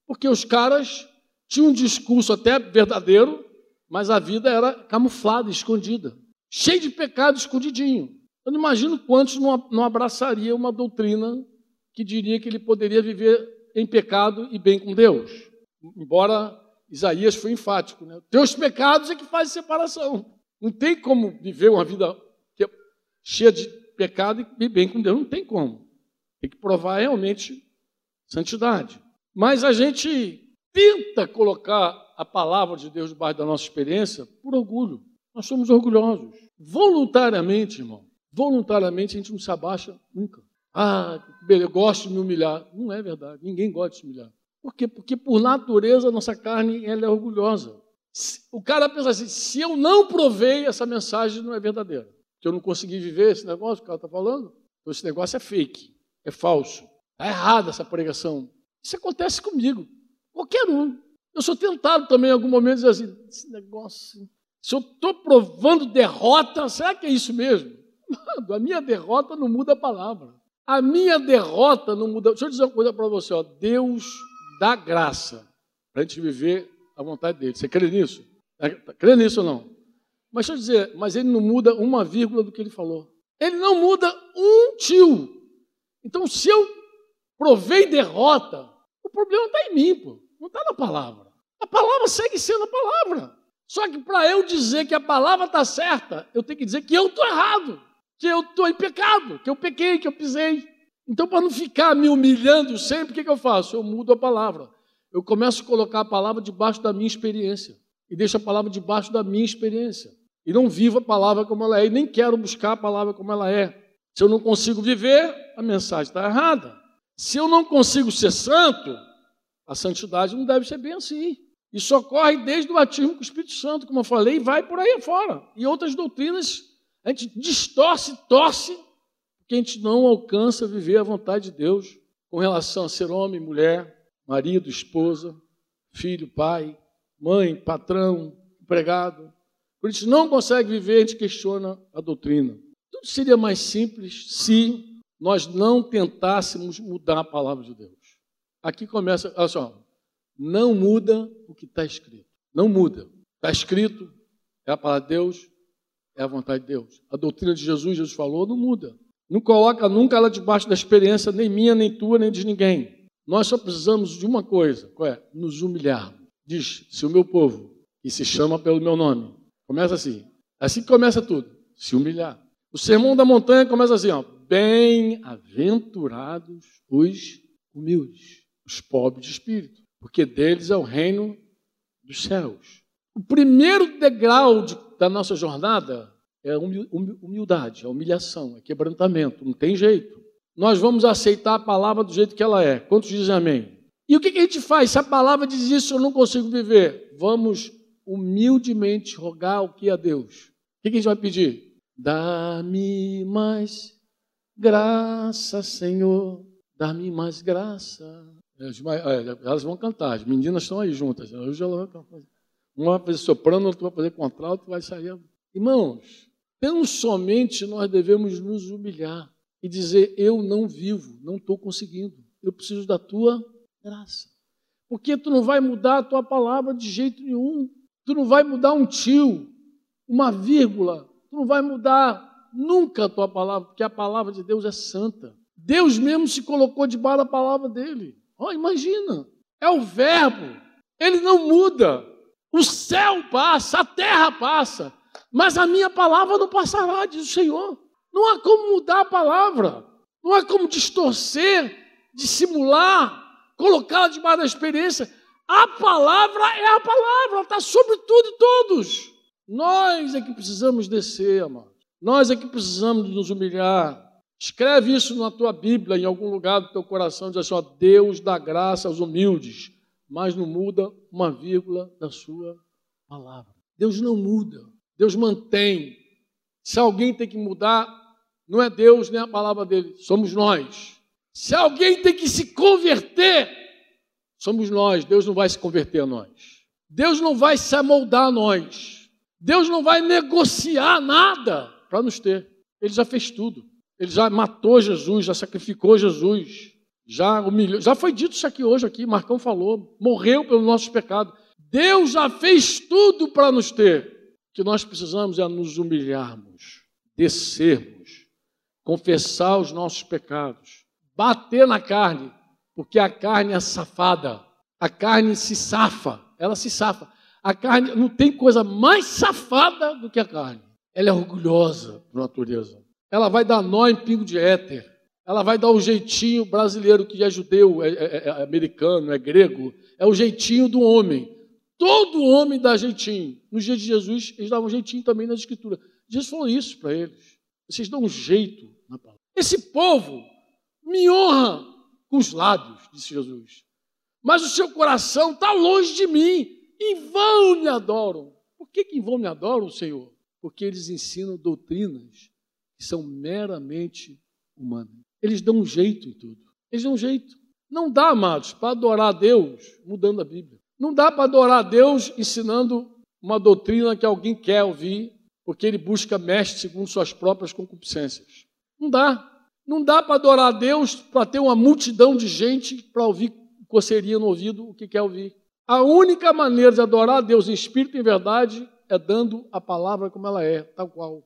Porque os caras tinham um discurso até verdadeiro, mas a vida era camuflada, escondida. Cheio de pecado escondidinho. Eu não imagino quantos não abraçaria uma doutrina que diria que ele poderia viver em pecado e bem com Deus. Embora Isaías foi enfático, né? Teus pecados é que faz separação. Não tem como viver uma vida é cheia de pecado e bem com Deus. Não tem como. Tem que provar realmente santidade. Mas a gente tenta colocar a palavra de Deus debaixo da nossa experiência por orgulho. Nós somos orgulhosos. Voluntariamente, irmão. Voluntariamente a gente não se abaixa nunca. Ah, eu gosto de me humilhar. Não é verdade. Ninguém gosta de se humilhar. Por quê? Porque por natureza a nossa carne ela é orgulhosa. O cara pensa assim: se eu não provei, essa mensagem não é verdadeira. Que eu não consegui viver esse negócio que o cara está falando. Então esse negócio é fake, é falso. Está errada essa pregação. Isso acontece comigo. Qualquer um. Eu sou tentado também em algum momento dizer assim: esse negócio. Se eu estou provando derrota, será que é isso mesmo? A minha derrota não muda a palavra. A minha derrota não muda. Deixa eu dizer uma coisa para você: ó. Deus dá graça para a gente viver a vontade dele. Você crê nisso? É, crê nisso ou não? Mas deixa eu dizer, mas ele não muda uma vírgula do que ele falou. Ele não muda um tio. Então, se eu provei derrota, o problema está em mim, pô. não está na palavra. A palavra segue sendo a palavra. Só que para eu dizer que a palavra está certa, eu tenho que dizer que eu estou errado que eu estou em pecado, que eu pequei, que eu pisei. Então, para não ficar me humilhando sempre, o que, que eu faço? Eu mudo a palavra. Eu começo a colocar a palavra debaixo da minha experiência. E deixo a palavra debaixo da minha experiência. E não vivo a palavra como ela é. E nem quero buscar a palavra como ela é. Se eu não consigo viver, a mensagem está errada. Se eu não consigo ser santo, a santidade não deve ser bem assim. Isso ocorre desde o batismo com o Espírito Santo, como eu falei, e vai por aí afora. E outras doutrinas a gente distorce, torce, porque a gente não alcança viver a vontade de Deus com relação a ser homem, mulher, marido, esposa, filho, pai, mãe, patrão, empregado, Por isso não consegue viver, a gente questiona a doutrina. Tudo seria mais simples se nós não tentássemos mudar a palavra de Deus. Aqui começa, olha só, não muda o que está escrito. Não muda. Está escrito, é a palavra de Deus, é a vontade de Deus. A doutrina de Jesus, Jesus falou, não muda. Não coloca nunca ela debaixo da experiência, nem minha, nem tua, nem de ninguém. Nós só precisamos de uma coisa, qual é? Nos humilhar. Diz, se o meu povo, que se chama pelo meu nome, começa assim, assim que começa tudo, se humilhar. O sermão da montanha começa assim, ó, bem-aventurados os humildes, os pobres de espírito, porque deles é o reino dos céus. O primeiro degrau de, da nossa jornada é humildade, é humilhação, é quebrantamento, não tem jeito. Nós vamos aceitar a palavra do jeito que ela é. Quantos dizem amém? E o que, a gente faz? Se a palavra diz isso, eu não consigo viver. Vamos humildemente rogar o que a Deus. O que, a gente vai pedir? Dá-me mais graça, Senhor. Dá-me mais graça. Elas vão cantar, as meninas estão aí juntas. Hoje ela vai cantar. Uma vai fazer soprano, outra vai fazer contralto, vai sair. Irmãos, tão somente nós devemos nos humilhar e dizer: Eu não vivo, não estou conseguindo, eu preciso da tua graça. Porque tu não vai mudar a tua palavra de jeito nenhum, tu não vai mudar um tio, uma vírgula, tu não vai mudar nunca a tua palavra, porque a palavra de Deus é santa. Deus mesmo se colocou debaixo da palavra dele. Oh, imagina, é o verbo, ele não muda. O céu passa, a terra passa, mas a minha palavra não passará, diz o Senhor. Não há como mudar a palavra, não há como distorcer, dissimular, colocá-la debaixo da experiência. A palavra é a palavra, ela está sobre tudo e todos. Nós é que precisamos descer, amado. Nós é que precisamos nos humilhar. Escreve isso na tua Bíblia, em algum lugar do teu coração, diz assim: ó, Deus dá graça aos humildes, mas não muda uma vírgula da sua palavra. Deus não muda. Deus mantém. Se alguém tem que mudar, não é Deus nem a palavra dele, somos nós. Se alguém tem que se converter, somos nós. Deus não vai se converter a nós. Deus não vai se amoldar a nós. Deus não vai negociar nada para nos ter. Ele já fez tudo. Ele já matou Jesus, já sacrificou Jesus, já humilhou. Já foi dito isso aqui hoje aqui, Marcão falou, morreu pelos nossos pecados. Deus já fez tudo para nos ter que nós precisamos é nos humilharmos, descermos, confessar os nossos pecados, bater na carne, porque a carne é safada, a carne se safa, ela se safa. A carne não tem coisa mais safada do que a carne. Ela é orgulhosa por natureza. Ela vai dar nó em pingo de éter. Ela vai dar o jeitinho brasileiro que é judeu, é, é, é americano, é grego. É o jeitinho do homem. Todo homem dá jeitinho. Nos dias de Jesus, eles davam jeitinho também na Escritura. Jesus falou isso para eles. Vocês dão um jeito na palavra. Esse povo me honra com os lábios, disse Jesus. Mas o seu coração está longe de mim. Em vão me adoram. Por que, que em vão me adoram, Senhor? Porque eles ensinam doutrinas que são meramente humanas. Eles dão um jeito em tudo. Eles dão um jeito. Não dá, amados, para adorar a Deus mudando a Bíblia. Não dá para adorar a Deus ensinando uma doutrina que alguém quer ouvir, porque ele busca mestre segundo suas próprias concupiscências. Não dá. Não dá para adorar a Deus para ter uma multidão de gente para ouvir coceirinha no ouvido o que quer ouvir. A única maneira de adorar a Deus em espírito e em verdade é dando a palavra como ela é, tal qual.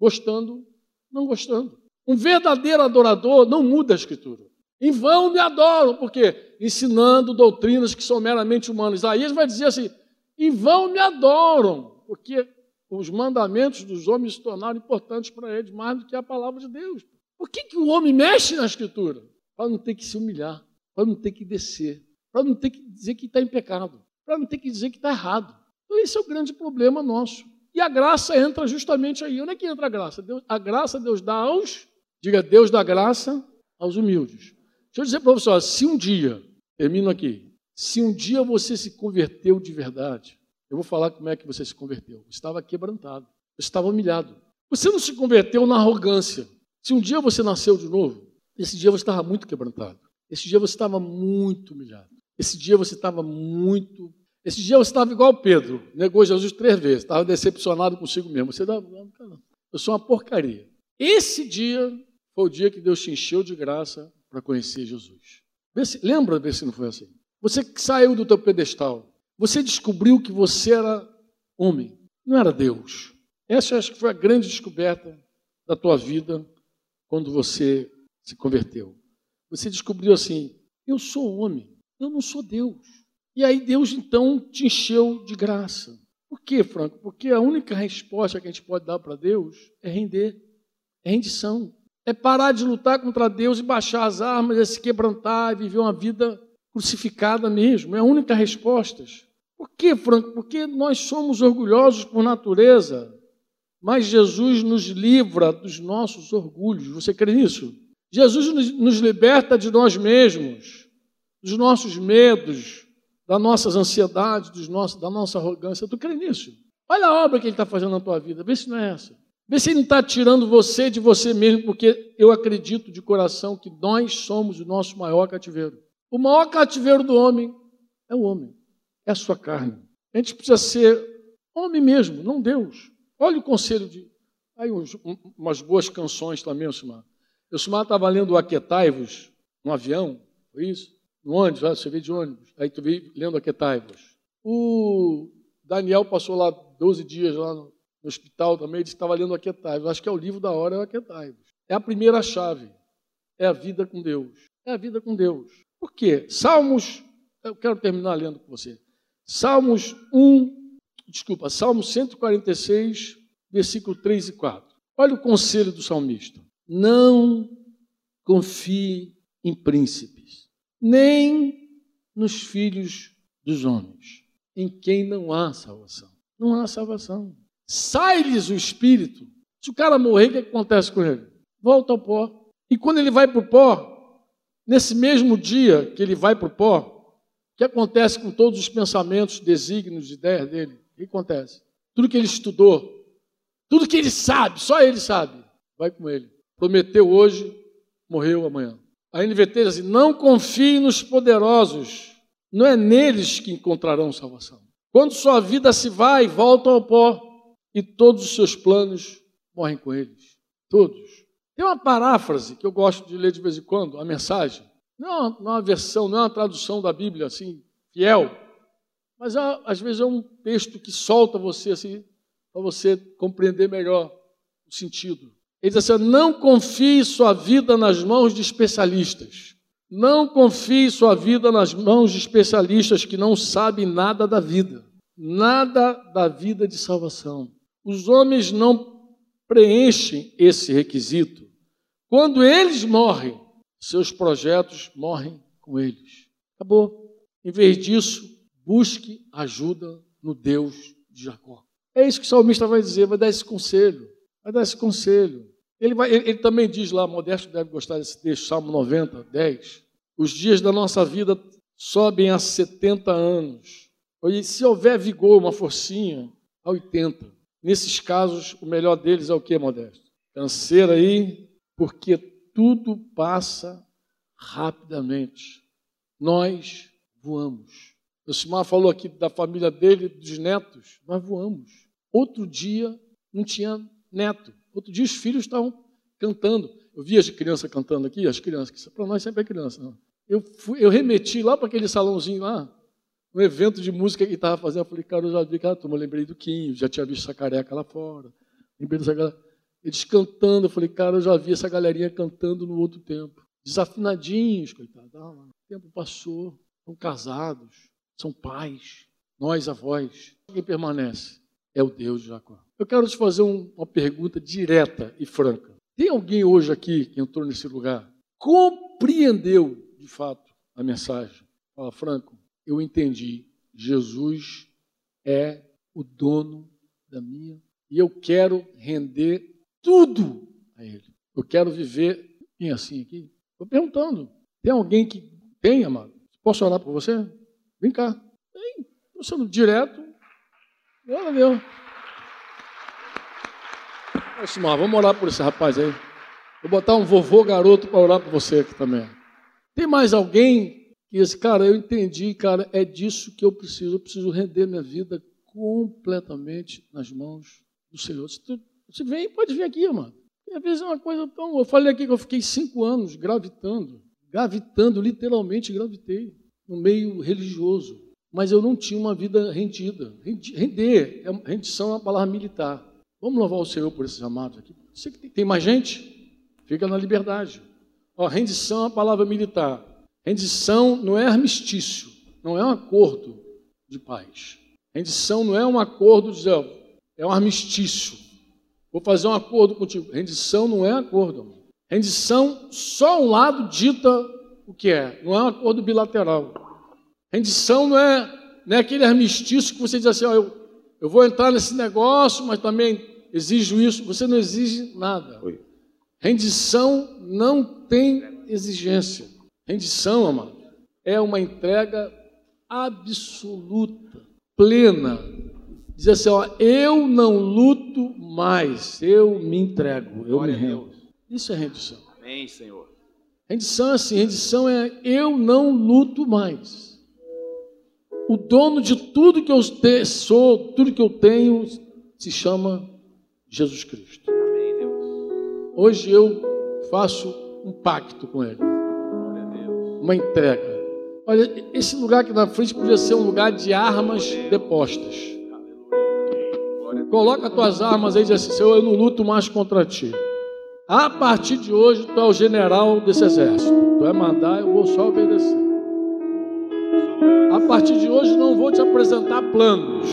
Gostando, não gostando. Um verdadeiro adorador não muda a escritura. Em vão me adoram, porque ensinando doutrinas que são meramente humanas. Isaías vai dizer assim: em vão me adoram, porque os mandamentos dos homens se tornaram importantes para eles mais do que a palavra de Deus. Por que, que o homem mexe na escritura? Para não ter que se humilhar, para não ter que descer, para não ter que dizer que está em pecado, para não ter que dizer que está errado. Então, esse é o grande problema nosso. E a graça entra justamente aí. Onde é que entra a graça? Deus, a graça Deus dá aos, diga Deus dá graça aos humildes. Deixa eu dizer para você, se um dia, termino aqui, se um dia você se converteu de verdade, eu vou falar como é que você se converteu. Você estava quebrantado, você estava humilhado. Você não se converteu na arrogância. Se um dia você nasceu de novo, esse dia você estava muito quebrantado. Esse dia você estava muito humilhado. Esse dia você estava muito. Esse dia você estava igual Pedro, negou Jesus três vezes, estava decepcionado consigo mesmo. Você dá, eu sou uma porcaria. Esse dia foi o dia que Deus te encheu de graça para conhecer Jesus. Lembra ver se não foi assim? Você saiu do teu pedestal, você descobriu que você era homem, não era Deus. Essa acho que foi a grande descoberta da tua vida quando você se converteu. Você descobriu assim: eu sou homem, eu não sou Deus. E aí Deus então te encheu de graça. Por quê, Franco? Porque a única resposta que a gente pode dar para Deus é render, é rendição. É parar de lutar contra Deus e baixar as armas, é se quebrantar e viver uma vida crucificada mesmo. É a única resposta. Por quê, Franco? Porque nós somos orgulhosos por natureza, mas Jesus nos livra dos nossos orgulhos. Você crê nisso? Jesus nos liberta de nós mesmos, dos nossos medos, das nossas ansiedades, dos nossos, da nossa arrogância. Tu crê nisso? Olha a obra que Ele está fazendo na tua vida, vê se não é essa. Vê se Ele não está tirando você de você mesmo, porque eu acredito de coração que nós somos o nosso maior cativeiro. O maior cativeiro do homem é o homem, é a sua carne. A gente precisa ser homem mesmo, não Deus. Olha o conselho de. Aí uns, umas boas canções também, Osmar. Osmar estava lendo Aquetai-vos no avião, foi isso? No ônibus, você veio de ônibus. Aí tu veio lendo Aquetai-vos. O Daniel passou lá 12 dias lá no, hospital também, que estava lendo Aquetai-vos. Acho que é o livro da hora, é o. É a primeira chave. É a vida com Deus. É a vida com Deus. Por quê? Salmos, eu quero terminar lendo com você. Salmos 1, desculpa, Salmos 146, versículo 3 e 4. Olha o conselho do salmista. Não confie em príncipes, nem nos filhos dos homens, em quem não há salvação. Não há salvação. Sai-lhes o espírito. Se o cara morrer, o que acontece com ele? Volta ao pó. E quando ele vai para o pó, Nesse mesmo dia que ele vai para o pó, o que acontece com todos os pensamentos, desígnios, ideias dele? O que acontece? Tudo que ele estudou, tudo que ele sabe, só ele sabe, vai com ele. Prometeu hoje, morreu amanhã. A NVT diz assim: não confie nos poderosos, não é neles que encontrarão salvação. Quando sua vida se vai, voltam ao pó, e todos os seus planos morrem com eles. Todos. Tem uma paráfrase que eu gosto de ler de vez em quando, a mensagem. Não é uma versão, não é uma tradução da Bíblia assim, fiel, mas é, às vezes é um texto que solta você assim, para você compreender melhor o sentido. Ele diz assim: não confie sua vida nas mãos de especialistas. Não confie sua vida nas mãos de especialistas que não sabem nada da vida, nada da vida de salvação. Os homens não preenchem esse requisito. Quando eles morrem, seus projetos morrem com eles. Acabou. Em vez disso, busque ajuda no Deus de Jacó. É isso que o salmista vai dizer, vai dar esse conselho. Vai dar esse conselho. Ele, vai, ele, ele também diz lá, Modesto deve gostar desse texto, Salmo 90, 10. Os dias da nossa vida sobem a 70 anos. E se houver vigor, uma forcinha, a 80. Nesses casos, o melhor deles é o que, Modesto? Canseira aí, porque tudo passa rapidamente. Nós voamos. O Simar falou aqui da família dele, dos netos, nós voamos. Outro dia não tinha neto. Outro dia os filhos estavam cantando. Eu vi as crianças cantando aqui, as crianças, para nós sempre é criança. Não. Eu, fui, eu remeti lá para aquele salãozinho lá, um evento de música que estava fazendo. Eu falei, cara, eu já vi aquela turma, lembrei do Quinho, já tinha visto essa careca lá fora. Lembrei dessa galera. Eles cantando, eu falei, cara, eu já vi essa galerinha cantando no outro tempo. Desafinadinhos, coitado. Ah, o tempo passou, são casados, são pais, nós avós. Quem permanece é o Deus de Jacó. Eu quero te fazer um, uma pergunta direta e franca. Tem alguém hoje aqui que entrou nesse lugar, compreendeu de fato a mensagem? Fala, Franco, eu entendi. Jesus é o dono da minha e eu quero render tudo a Ele. Eu quero viver bem assim aqui. Estou perguntando. Tem alguém que tem, amado? Posso orar por você? Vem cá. Vem. Estou sendo direto. Glória a Deus. vamos orar por esse rapaz aí. Vou botar um vovô garoto para orar por você aqui também. Tem mais alguém que esse cara, eu entendi, cara, é disso que eu preciso. Eu preciso render minha vida completamente nas mãos do Senhor. Se tu, você vem, pode vir aqui, mano. E às vezes é uma coisa tão. Eu falei aqui que eu fiquei cinco anos gravitando, gravitando, literalmente gravitei, no meio religioso. Mas eu não tinha uma vida rendida. Render, é rendição é uma palavra militar. Vamos louvar o Senhor por esses amados aqui. Você que tem mais gente? Fica na liberdade. Ó, rendição é uma palavra militar. Rendição não é armistício, não é um acordo de paz. Rendição não é um acordo de é um armistício. Vou fazer um acordo contigo. Rendição não é acordo. Amor. Rendição, só um lado dita o que é, não é um acordo bilateral. Rendição não é, não é aquele armistício que você diz assim: ó, eu, eu vou entrar nesse negócio, mas também exijo isso. Você não exige nada. Rendição não tem exigência. Rendição, amado, é uma entrega absoluta, plena. Diz assim, ó, eu não luto mais, eu me entrego, eu Glória me rendo. Isso é rendição. Amém, Senhor. Rendição é assim, rendição é eu não luto mais. O dono de tudo que eu sou, tudo que eu tenho, se chama Jesus Cristo. Hoje eu faço um pacto com Ele, uma entrega. Olha, esse lugar aqui na frente podia ser um lugar de armas depostas. Coloca as tuas armas aí e diz assim: Senhor, eu não luto mais contra ti. A partir de hoje, tu é o general desse exército. Tu vai mandar, eu vou só obedecer. A partir de hoje, não vou te apresentar planos.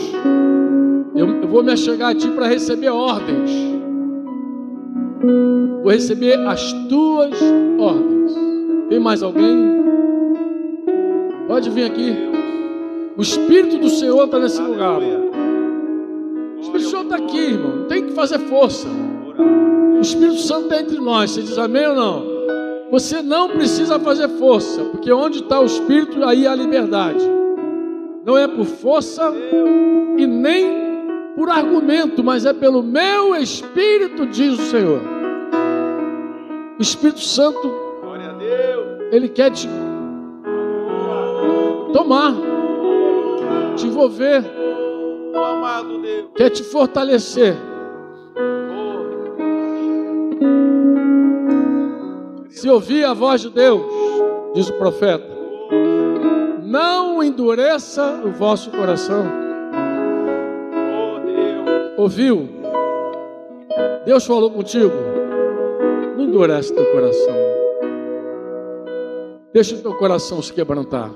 Eu, eu vou me achegar a ti para receber ordens. Vou receber as tuas ordens. Tem mais alguém? Pode vir aqui. O Espírito do Senhor está nesse lugar. O Espírito do Senhor está aqui, irmão. Não tem que fazer força. O Espírito Santo está entre nós. Você diz amém ou não? Você não precisa fazer força, porque onde está o Espírito, aí há liberdade. Não é por força e nem por argumento, mas é pelo meu Espírito, diz o Senhor. O Espírito Santo, ele quer te tomar, te envolver, quer te fortalecer. Se ouvir a voz de Deus, diz o profeta, não endureça o vosso coração ouviu? Deus falou contigo? Não endurece teu coração. Deixa o teu coração se quebrantar.